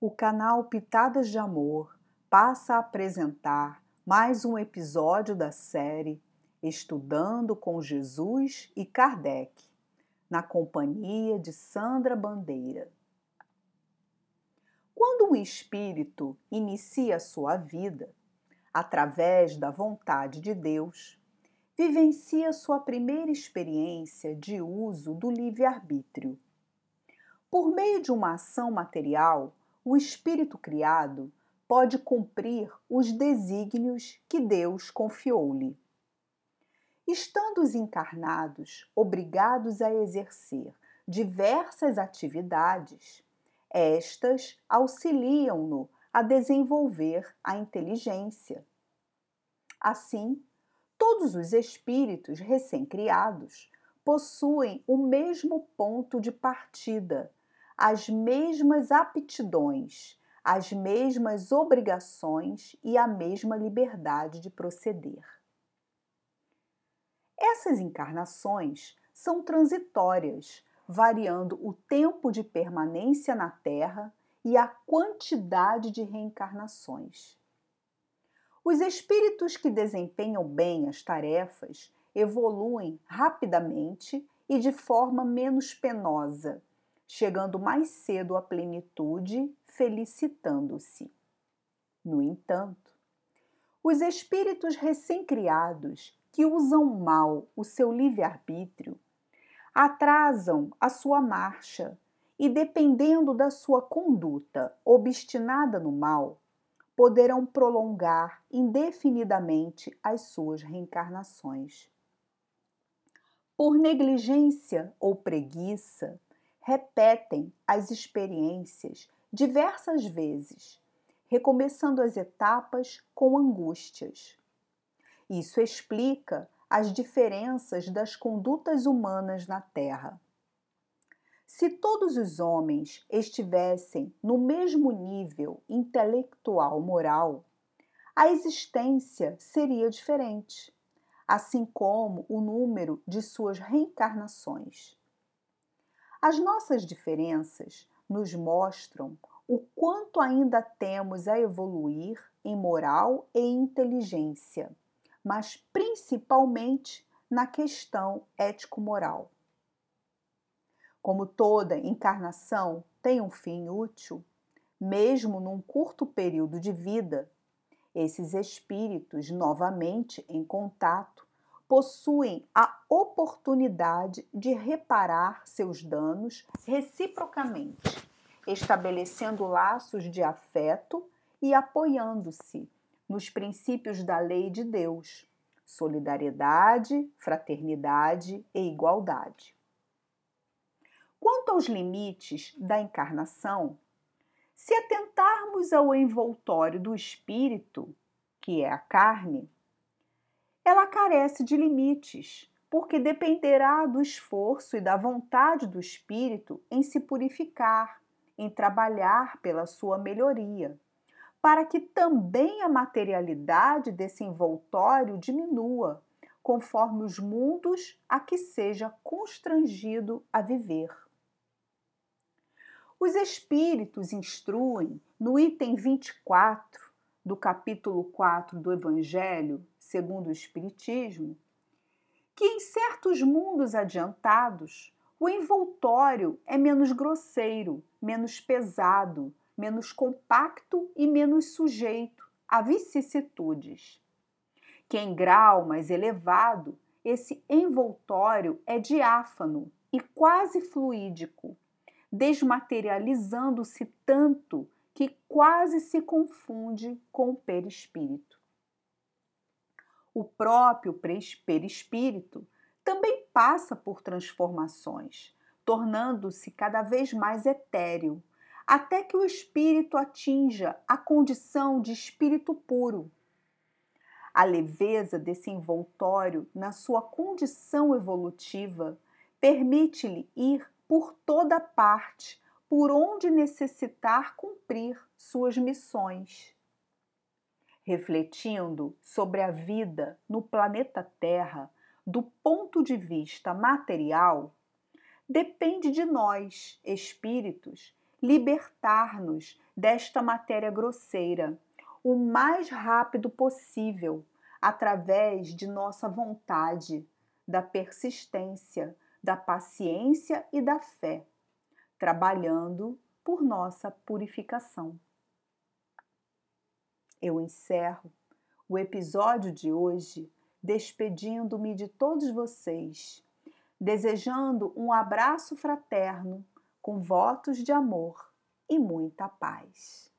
O canal Pitadas de Amor passa a apresentar mais um episódio da série Estudando com Jesus e Kardec, na companhia de Sandra Bandeira. Quando um espírito inicia sua vida, através da vontade de Deus, vivencia sua primeira experiência de uso do livre-arbítrio. Por meio de uma ação material, o espírito criado pode cumprir os desígnios que Deus confiou-lhe. Estando os encarnados obrigados a exercer diversas atividades, estas auxiliam-no a desenvolver a inteligência. Assim, todos os espíritos recém-criados possuem o mesmo ponto de partida as mesmas aptidões, as mesmas obrigações e a mesma liberdade de proceder. Essas encarnações são transitórias, variando o tempo de permanência na Terra e a quantidade de reencarnações. Os espíritos que desempenham bem as tarefas evoluem rapidamente e de forma menos penosa, chegando mais cedo à plenitude, felicitando-se. No entanto, os espíritos recém-criados que usam mal o seu livre-arbítrio atrasam a sua marcha e, dependendo da sua conduta obstinada no mal, poderão prolongar indefinidamente as suas reencarnações. Por negligência ou preguiça, repetem as experiências diversas vezes, recomeçando as etapas com angústias. Isso explica as diferenças das condutas humanas na Terra. Se todos os homens estivessem no mesmo nível intelectual-moral, a existência seria diferente, assim como o número de suas reencarnações. As nossas diferenças nos mostram o quanto ainda temos a evoluir em moral e inteligência, mas principalmente na questão ético-moral. Como toda encarnação tem um fim útil, mesmo num curto período de vida, esses espíritos novamente em contato possuem a oportunidade de reparar seus danos reciprocamente, estabelecendo laços de afeto e apoiando-se nos princípios da lei de Deus, solidariedade, fraternidade e igualdade. Quanto aos limites da encarnação, se atentarmos ao envoltório do espírito, que é a carne, ela carece de limites, porque dependerá do esforço e da vontade do espírito em se purificar, em trabalhar pela sua melhoria, para que também a materialidade desse envoltório diminua, conforme os mundos a que seja constrangido a viver. Os espíritos instruem no item 24 do capítulo 4 do Evangelho segundo o Espiritismo, que em certos mundos adiantados o envoltório é menos grosseiro, menos pesado, menos compacto e menos sujeito a vicissitudes. Que em grau mais elevado, esse envoltório é diáfano e quase fluídico, desmaterializando-se tanto que quase se confunde com o perispírito. O próprio perispírito também passa por transformações, tornando-se cada vez mais etéreo, até que o espírito atinja a condição de espírito puro. A leveza desse envoltório, na sua condição evolutiva, permite-lhe ir por toda parte por onde necessitar cumprir suas missões. Refletindo sobre a vida no planeta Terra do ponto de vista material, depende de nós, espíritos, libertar-nos desta matéria grosseira o mais rápido possível, através de nossa vontade, da persistência, da paciência e da fé, trabalhando por nossa purificação. Eu encerro o episódio de hoje despedindo-me de todos vocês, desejando um abraço fraterno com votos de amor e muita paz.